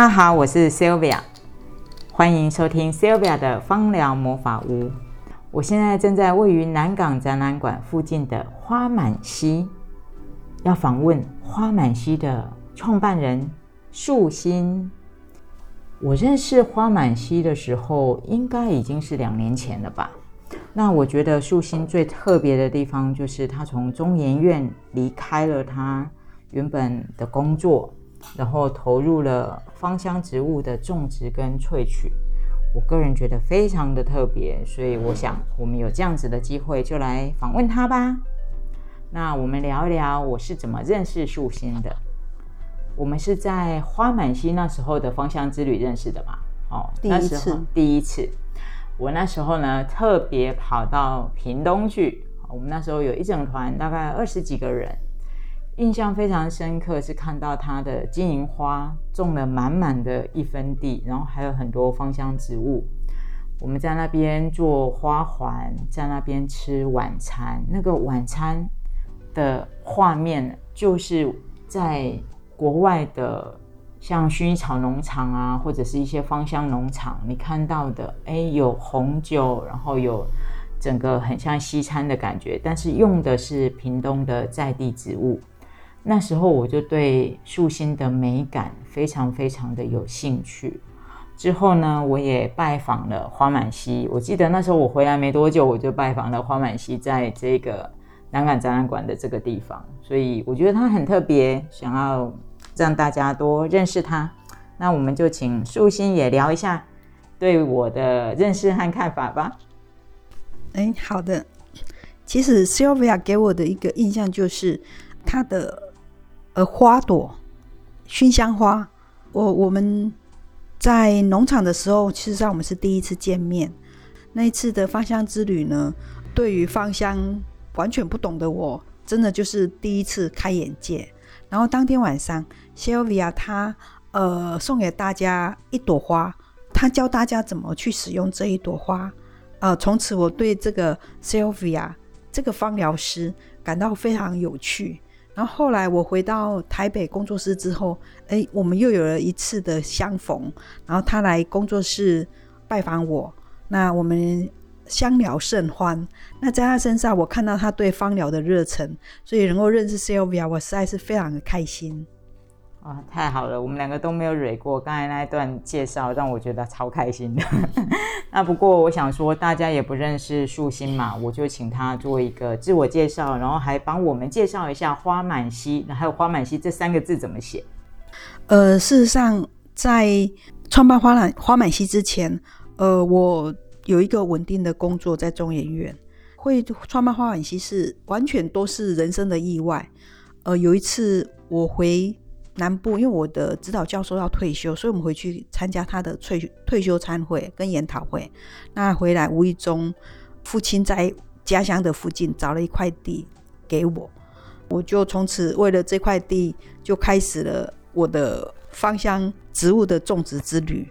大家好，我是 Sylvia，欢迎收听 Sylvia 的芳疗魔法屋。我现在正在位于南港展览馆附近的花满溪，要访问花满溪的创办人树心。我认识花满溪的时候，应该已经是两年前了吧。那我觉得树心最特别的地方，就是他从中研院离开了他原本的工作，然后投入了芳香植物的种植跟萃取。我个人觉得非常的特别，所以我想我们有这样子的机会，就来访问他吧。那我们聊一聊我是怎么认识树心的。我们是在花满溪那时候的芳香之旅认识的嘛？哦，第一次，第一次。我那时候呢，特别跑到屏东去。我们那时候有一整团，大概二十几个人，印象非常深刻，是看到他的金银花种了满满的一分地，然后还有很多芳香植物。我们在那边做花环，在那边吃晚餐。那个晚餐的画面，就是在国外的。像薰衣草农场啊，或者是一些芳香农场，你看到的，哎，有红酒，然后有整个很像西餐的感觉，但是用的是屏东的在地植物。那时候我就对树心的美感非常非常的有兴趣。之后呢，我也拜访了花满溪。我记得那时候我回来没多久，我就拜访了花满溪，在这个南港展览馆的这个地方，所以我觉得它很特别，想要。让大家多认识他，那我们就请素心也聊一下对我的认识和看法吧。哎，好的。其实 Sylvia 给我的一个印象就是它的花朵，熏香花。我我们在农场的时候，其实上我们是第一次见面。那一次的芳香之旅呢，对于芳香完全不懂的我，真的就是第一次开眼界。然后当天晚上，Sylvia 她呃送给大家一朵花，她教大家怎么去使用这一朵花。呃，从此我对这个 Sylvia 这个芳疗师感到非常有趣。然后后来我回到台北工作室之后，哎，我们又有了一次的相逢。然后他来工作室拜访我，那我们。相聊甚欢，那在他身上，我看到他对芳疗的热忱，所以能够认识 Sylvia，我实在是非常的开心。啊，太好了，我们两个都没有蕊过，刚才那一段介绍让我觉得超开心的。那不过我想说，大家也不认识树心嘛，我就请他做一个自我介绍，然后还帮我们介绍一下花满溪，还有花满溪这三个字怎么写。呃，事实上，在创办花满花满溪之前，呃，我。有一个稳定的工作在中研院，会创办花满溪是完全都是人生的意外。呃，有一次我回南部，因为我的指导教授要退休，所以我们回去参加他的退退休参会跟研讨会。那回来无意中，父亲在家乡的附近找了一块地给我，我就从此为了这块地就开始了我的芳香植物的种植之旅。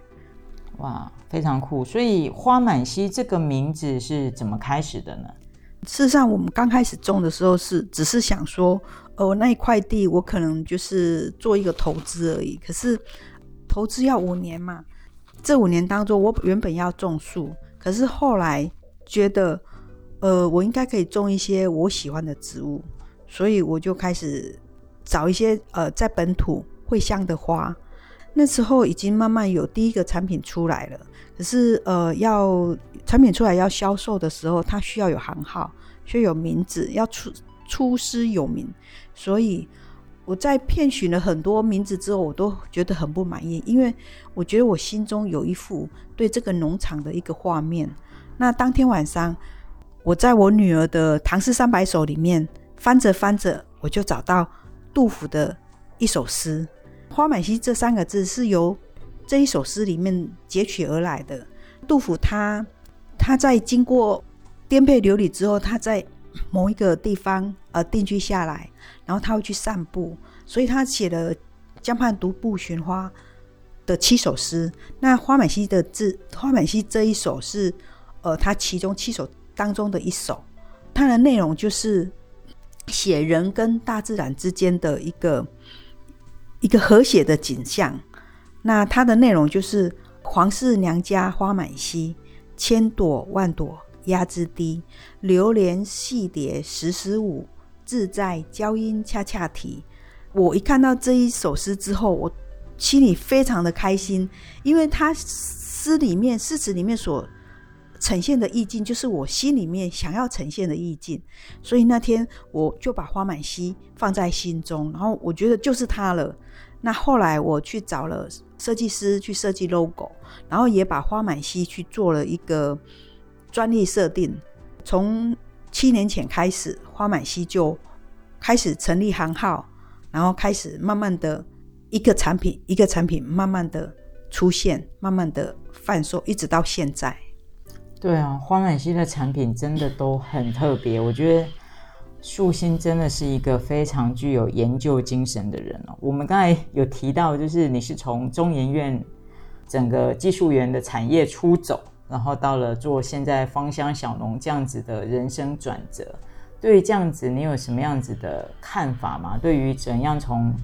哇！非常酷，所以花满溪这个名字是怎么开始的呢？事实上，我们刚开始种的时候是只是想说，哦，那一块地我可能就是做一个投资而已。可是投资要五年嘛，这五年当中我原本要种树，可是后来觉得，呃，我应该可以种一些我喜欢的植物，所以我就开始找一些呃在本土会香的花。那时候已经慢慢有第一个产品出来了。可是，呃，要产品出来要销售的时候，它需要有行号，需要有名字，要出出师有名。所以我在遍寻了很多名字之后，我都觉得很不满意，因为我觉得我心中有一幅对这个农场的一个画面。那当天晚上，我在我女儿的《唐诗三百首》里面翻着翻着，我就找到杜甫的一首诗，“花满溪”这三个字是由。这一首诗里面截取而来的，杜甫他他在经过颠沛流离之后，他在某一个地方呃定居下来，然后他会去散步，所以他写了《江畔独步寻花》的七首诗。那花满溪的字，花满溪这一首是呃他其中七首当中的一首，它的内容就是写人跟大自然之间的一个一个和谐的景象。那它的内容就是皇室娘家花满蹊，千朵万朵压枝低，流连戏蝶时时舞，自在娇莺恰恰啼。我一看到这一首诗之后，我心里非常的开心，因为它诗里面诗词里面所呈现的意境，就是我心里面想要呈现的意境。所以那天我就把花满蹊放在心中，然后我觉得就是它了。那后来我去找了设计师去设计 logo，然后也把花满溪去做了一个专利设定。从七年前开始，花满溪就开始成立行号，然后开始慢慢的一个产品一个产品慢慢的出现，慢慢的贩售，一直到现在。对啊，花满溪的产品真的都很特别，我觉得。树心真的是一个非常具有研究精神的人哦。我们刚才有提到，就是你是从中研院整个技术员的产业出走，然后到了做现在芳香小农这样子的人生转折。对于这样子，你有什么样子的看法吗？对于怎样从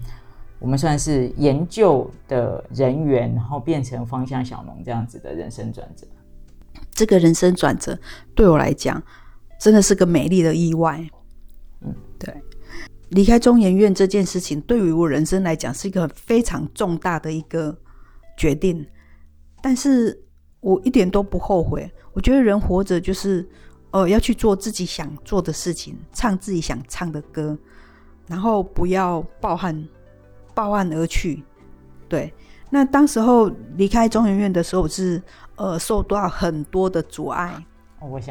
我们算是研究的人员，然后变成芳香小农这样子的人生转折？这个人生转折对我来讲，真的是个美丽的意外。离开中研院这件事情，对于我人生来讲是一个非常重大的一个决定，但是我一点都不后悔。我觉得人活着就是，呃，要去做自己想做的事情，唱自己想唱的歌，然后不要抱憾，抱憾而去。对，那当时候离开中研院的时候，是呃受到很多的阻碍，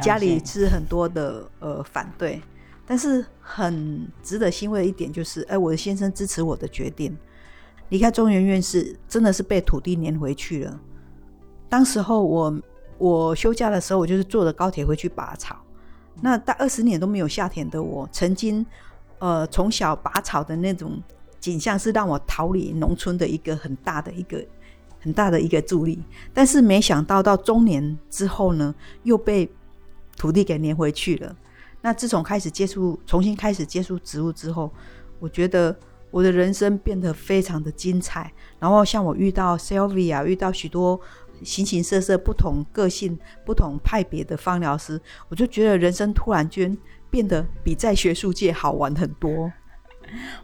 家里是很多的呃反对。但是很值得欣慰的一点就是，哎，我的先生支持我的决定，离开中原院士真的是被土地撵回去了。当时候我我休假的时候，我就是坐着高铁回去拔草。那大二十年都没有下田的我，曾经呃从小拔草的那种景象，是让我逃离农村的一个很大的一个很大的一个助力。但是没想到到中年之后呢，又被土地给撵回去了。那自从开始接触，重新开始接触植物之后，我觉得我的人生变得非常的精彩。然后像我遇到 Sylvia，遇到许多形形色色、不同个性、不同派别的芳疗师，我就觉得人生突然间变得比在学术界好玩很多。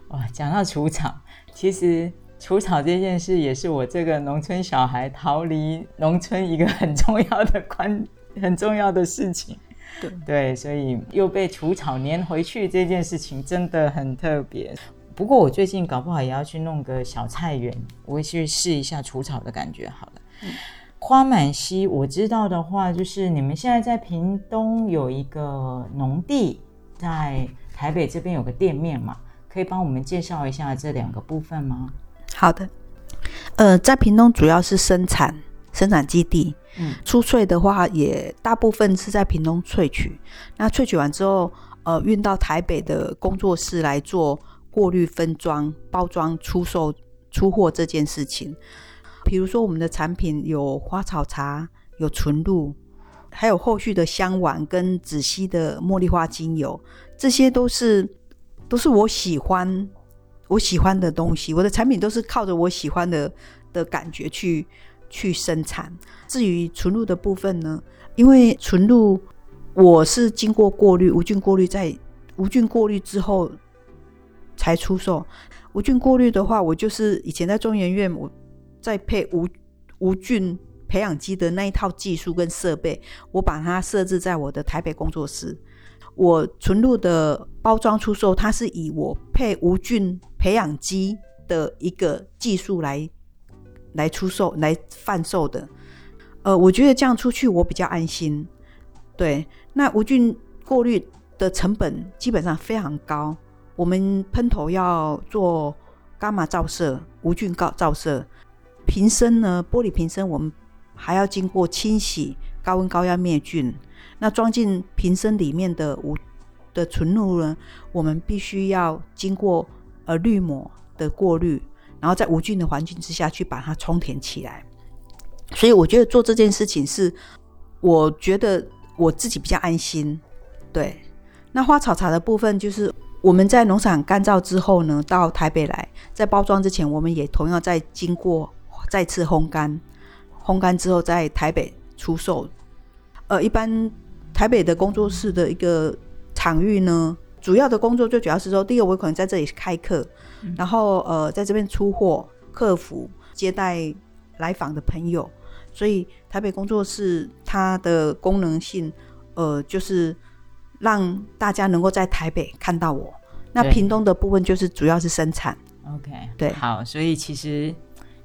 哇，讲到除草，其实除草这件事也是我这个农村小孩逃离农村一个很重要的关、很重要的事情。对，所以又被除草粘回去这件事情真的很特别。不过我最近搞不好也要去弄个小菜园，我会去试一下除草的感觉。好了，花满溪我知道的话，就是你们现在在屏东有一个农地，在台北这边有个店面嘛，可以帮我们介绍一下这两个部分吗？好的，呃，在屏东主要是生产生产基地。嗯，出萃的话也大部分是在屏东萃取，那萃取完之后，呃，运到台北的工作室来做过滤、分装、包装、出售、出货这件事情。比如说，我们的产品有花草茶、有纯露，还有后续的香丸跟紫溪的茉莉花精油，这些都是都是我喜欢我喜欢的东西。我的产品都是靠着我喜欢的的感觉去。去生产。至于纯露的部分呢？因为纯露我是经过过滤，无菌过滤，在无菌过滤之后才出售。无菌过滤的话，我就是以前在中研院，我在配无无菌培养基的那一套技术跟设备，我把它设置在我的台北工作室。我纯露的包装出售，它是以我配无菌培养基的一个技术来。来出售、来贩售的，呃，我觉得这样出去我比较安心。对，那无菌过滤的成本基本上非常高，我们喷头要做伽马照射、无菌高照射，瓶身呢，玻璃瓶身我们还要经过清洗、高温高压灭菌。那装进瓶身里面的无的纯露呢，我们必须要经过呃滤膜的过滤。然后在无菌的环境之下去把它充填起来，所以我觉得做这件事情是，我觉得我自己比较安心。对，那花草茶的部分就是我们在农场干燥之后呢，到台北来，在包装之前，我们也同样在经过再次烘干，烘干之后在台北出售。呃，一般台北的工作室的一个场域呢，主要的工作最主要是说，第一个我可能在这里开课，然后呃在这边出货、客服、接待来访的朋友，所以台北工作室它的功能性，呃，就是让大家能够在台北看到我。那屏东的部分就是主要是生产，OK，对。好，所以其实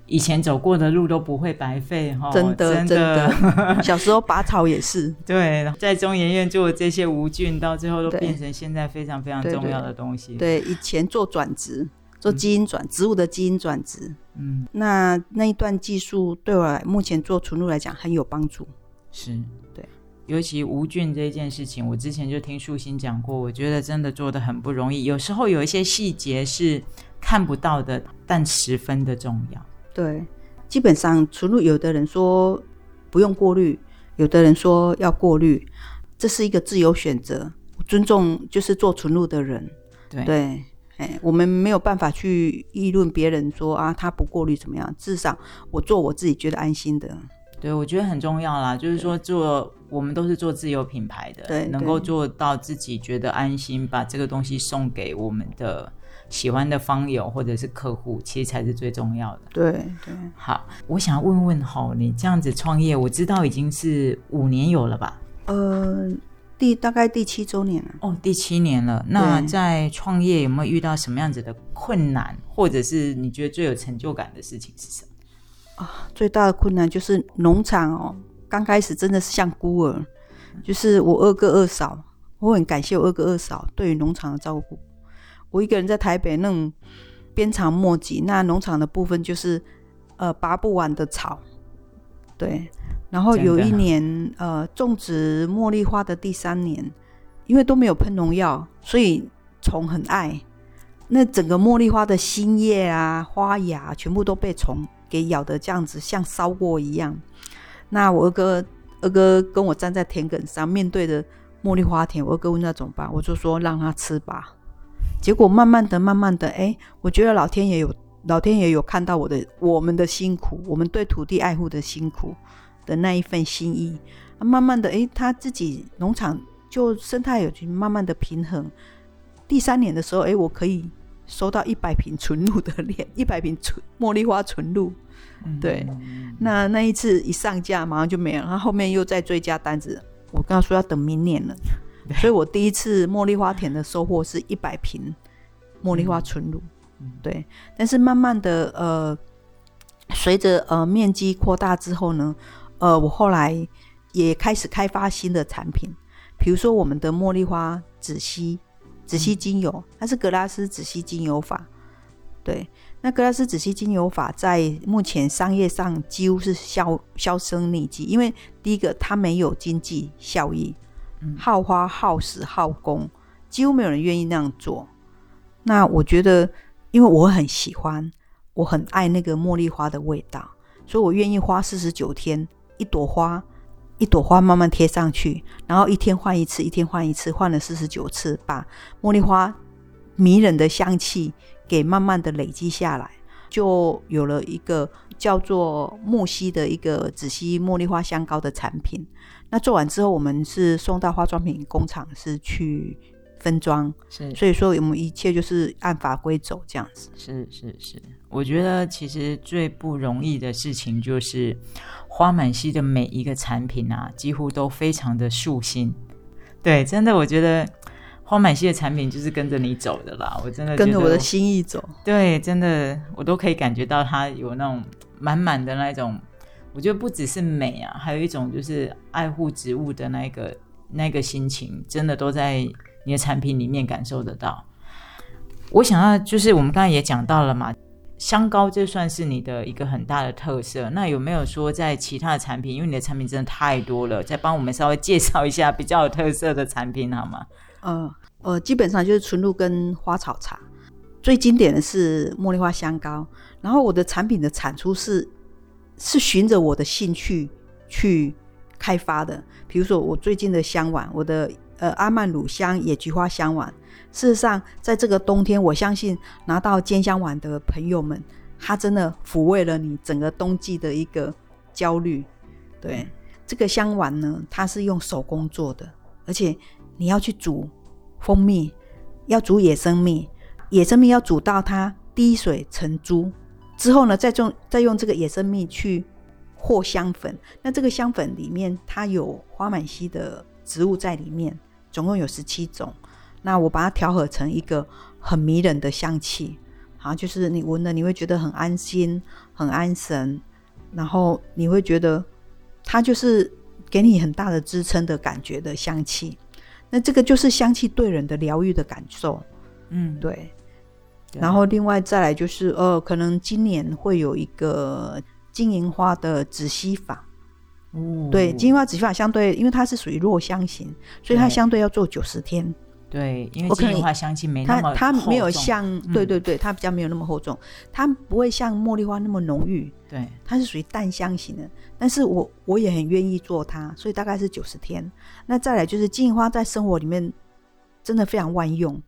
以前走过的路都不会白费哈，真的真真的。小时候拔草也是，对，在中研院做的这些无菌，到最后都对。变成现在非常非常重要的东西。，对，以前做转植，做基因转植物的基因转植，嗯，那那一段技术对我来目前做纯露来讲很有帮助。是对。尤其无菌这件事情，我之前就听树新讲过，我觉得真的做的很不容易。有时候有一些细节是看不到的，但十分的重要。对，基本上纯露，有的人说不用过滤，有的人说要过滤，这是一个自由选择，尊重就是做纯露的人。对对，哎，我们没有办法去议论别人说啊，他不过滤怎么样，至少我做我自己觉得安心的。对，我觉得很重要啦，就是说做我们都是做自有品牌的，对能够做到自己觉得安心，把这个东西送给我们的喜欢的方友或者是客户，其实才是最重要的。对对，好，我想问问哈，你这样子创业，我知道已经是五年有了吧？呃，第大概第七周年了。哦，第七年了。那在创业有没有遇到什么样子的困难，或者是你觉得最有成就感的事情是什么？啊最大的困难就是农场哦，刚开始真的是像孤儿，就是我二哥二嫂，我很感谢我二哥二嫂对于农场的照顾。我一个人在台北那种鞭长莫及，那农场的部分就是呃拔不完的草，对。然后有一年呃种植茉莉花的第三年，因为都没有喷农药，所以虫很爱。那整个茉莉花的新叶啊、花芽全部都被虫给咬得这样子，像烧过一样。那我二哥二哥跟我站在田埂上，面对着茉莉花田，我二哥问那怎么办，我就说让它吃吧。结果慢慢的、慢慢的，哎，我觉得老天爷有老天爷有看到我的我们的辛苦，我们对土地爱护的辛苦的那一份心意。啊慢慢的，诶，他自己农场就生态有去慢慢的平衡。第三年的时候，诶，我可以收到一百瓶纯露的量，一百瓶纯茉莉花纯露。嗯对那那一次一上架，马上就没了。他后后面又再追加单子，我跟他说要等明年了。所以我第一次茉莉花田的收获是一百瓶茉莉花纯露。嗯对，但是慢慢的，呃，随着呃面积扩大之后呢，呃，我后来也开始开发新的产品，比如说我们的茉莉花止吸止吸精油，它是格拉斯止吸精油法。对，那格拉斯止吸精油法在目前商业上几乎是销销声匿迹，因为第一个它没有经济效益，嗯耗花、耗时、耗工，几乎没有人愿意那样做。那我觉得，因为我很喜欢，我很爱那个茉莉花的味道，所以我愿意花四十九天，一朵花一朵花慢慢贴上去，然后一天换一次，一天换一次，换了四十九次，把茉莉花迷人的香气给慢慢的累积下来，就有了一个叫做木西的一个紫溪茉莉花香膏的产品。那做完之后，我们是送到化妆品工厂，是去分装，是所以说我们一切就是按法规走这样子。是是是，我觉得其实最不容易的事情就是花满溪的每一个产品啊，几乎都非常的舒心。对，真的，我觉得花满溪的产品就是跟着你走的啦。我真的跟着我的心意走，对，真的我都可以感觉到它有那种满满的那种，我觉得不只是美啊，还有一种就是爱护植物的那个那个心情，真的都在你的产品里面感受得到。我想要就是我们刚才也讲到了嘛，香膏这算是你的一个很大的特色。那有没有说在其他的产品，因为你的产品真的太多了，再帮我们稍微介绍一下比较有特色的产品好吗？呃 呃，基本上就是纯露跟花草茶。最经典的是茉莉花香膏，然后我的产品的产出是是循着我的兴趣去开发的。比如说我最近的香丸，我的呃阿曼乳香野菊花香丸，事实上在这个冬天，我相信拿到煎香丸的朋友们，它真的抚慰了你整个冬季的一个焦虑。对，这个香丸呢，它是用手工做的，而且你要去煮蜂蜜，要煮野生蜜，野生蜜要煮到它滴水成珠之后呢，再用再用这个野生蜜去和香粉。那这个香粉里面它有花满溪的植物在里面，总共有十七种。那我把它调和成一个很迷人的香气，啊，就是你闻了你会觉得很安心、很安神，然后你会觉得它就是给你很大的支撑的感觉的香气。那这个就是香气对人的疗愈的感受，嗯，对。然后另外再来就是，呃，可能今年会有一个金银花的止吸法。哦，对，金银花止吸法相对，因为它是属于弱香型，所以它相对要做九十天。对，因为金银花香气没那么它它没有像嗯对对对，它比较没有那么厚重，它不会像茉莉花那么浓郁，对，它是属于淡香型的。但是我我也很愿意做它，所以大概是九十天。那再来就是金银花在生活里面真的非常万用，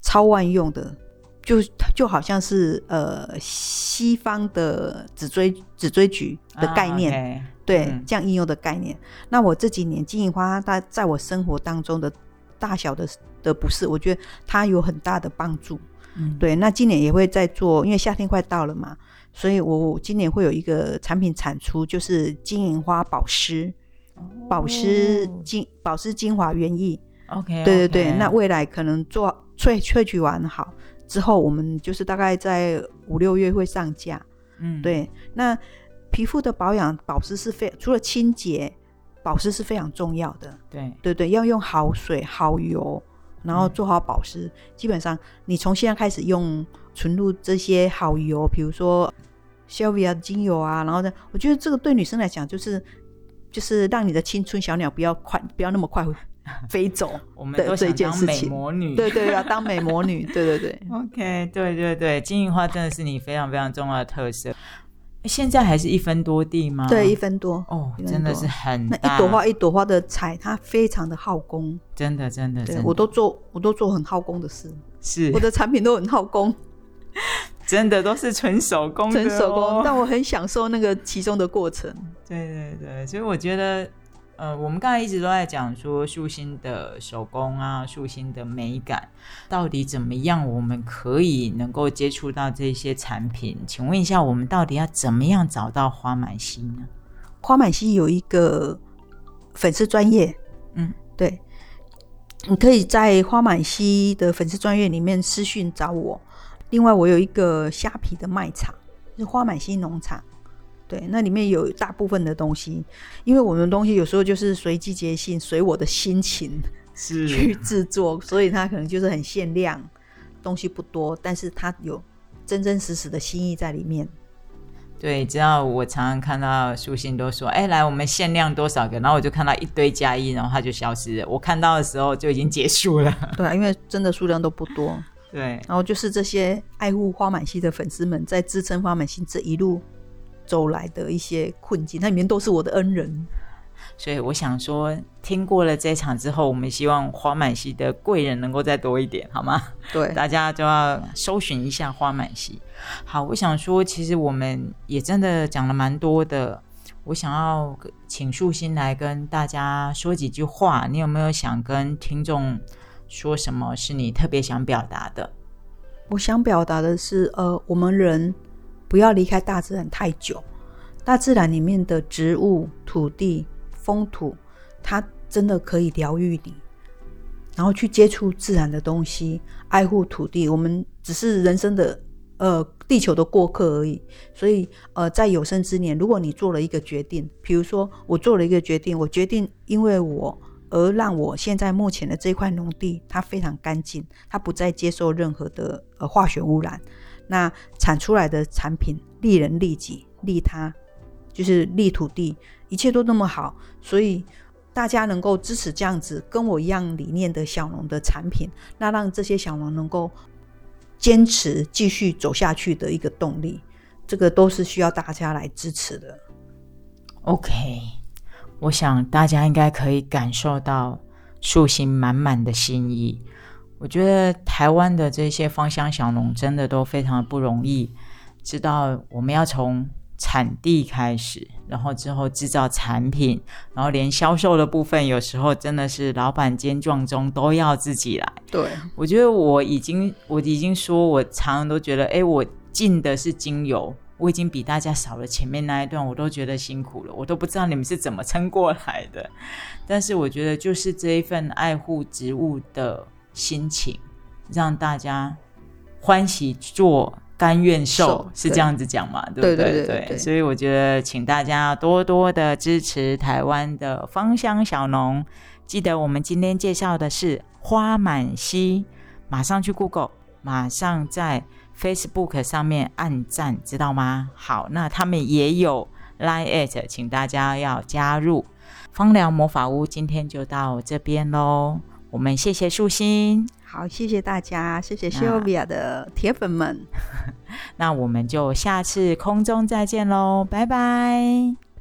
超万用的，就就好像是呃西方的紫锥紫锥菊的概念。对，嗯这样应用的概念。那我这几年金银花，它在我生活当中的大小的的不适，我觉得它有很大的帮助。嗯，对，那今年也会在做，因为夏天快到了嘛，所以我今年会有一个产品产出，就是金银花保湿，保湿哦精保湿精华原液。OK，对对对，那未来可能做萃萃取完好之后，我们就是大概在五六月会上架。嗯，对，那皮肤的保养保湿是非除了清洁，保湿是非常重要的。对对对，要用好水、好油，然后做好保湿。基本上，你从现在开始用纯露这些好油，比如说 Shelvia 精油啊，然后呢，我觉得这个对女生来讲，就是就是让你的青春小鸟不要快，不要那么快飞走。我们都想当美魔女，对对，要当美魔女。对对对。OK，对对对，金银花真的是你非常非常重要的特色。现在还是一分多地吗？对，一分多。哦，多真的是很那，一朵花一朵花的采，它非常的耗工。真的真的，对我都做，我都做很耗工的事。是我的产品都很耗工，真的都是纯手工纯手工，但我很享受那个其中的过程。对对对，所以我觉得，呃，我们刚才一直都在讲说树心的手工啊，树心的美感，到底怎么样，我们可以能够接触到这些产品？请问一下，我们到底要怎么样找到花满溪呢？花满溪有一个粉丝专业，嗯，对，你可以在花满溪的粉丝专业里面私讯找我。另外，我有一个虾皮的卖场，是花满溪农场。对，那里面有大部分的东西，因为我们的东西有时候就是随季节性，随我的心情 是去制作，所以它可能就是很限量，东西不多，但是它有真真实实的心意在里面。对，知道我常常看到书信都说，哎，来，我们限量多少个，然后我就看到一堆加一，然后它就消失了。我看到的时候就已经结束了。对啊，因为真的数量都不多。对，然后就是这些爱护花满溪的粉丝们，在支撑花满溪这一路走来的一些困境，那里面都是我的恩人。所以我想说，听过了这场之后，我们希望花满溪的贵人能够再多一点，好吗？对，大家就要搜寻一下花满溪。好，我想说，其实我们也真的讲了蛮多的。我想要请树心来跟大家说几句话，你有没有想跟听众说什么是你特别想表达的？我想表达的是，呃，我们人不要离开大自然太久。大自然里面的植物、土地、风土，它真的可以疗愈你。然后去接触自然的东西，爱护土地。我们只是人生的呃地球的过客而已。所以呃，在有生之年，如果你做了一个决定，比如说我做了一个决定，我决定因为我而让我现在目前的这块农地它非常干净，它不再接受任何的呃化学污染，那产出来的产品利人利己利他，就是利土地，一切都那么好，所以大家能够支持这样子跟我一样理念的小农的产品，那让这些小农能够坚持继续走下去的一个动力，这个都是需要大家来支持的。OK，我想大家应该可以感受到树心满满的心意。我觉得台湾的这些芳香小农真的都非常的不容易，知道我们要从产地开始，然后之后制造产品，然后连销售的部分，有时候真的是老板兼撞钟都要自己来。对，我觉得我已经我已经说，我常常都觉得，哎，我进的是精油，我已经比大家少了前面那一段，我都觉得辛苦了，我都不知道你们是怎么撑过来的。但是我觉得，就是这一份爱护植物的心情，让大家欢喜做。甘愿受是这样子讲嘛？对不对？对，所以我觉得，请大家多多的支持台湾的芳香小农。记得我们今天介绍的是花满溪，马上去 Google，马上在 Facebook 上面按赞，知道吗？好，那他们也有 Line at，请大家要加入芳疗魔法屋。今天就到这边喽，我们谢谢素心。好，谢谢大家，谢谢 Sylvia 的铁粉们。那我们就下次空中再见喽，拜拜。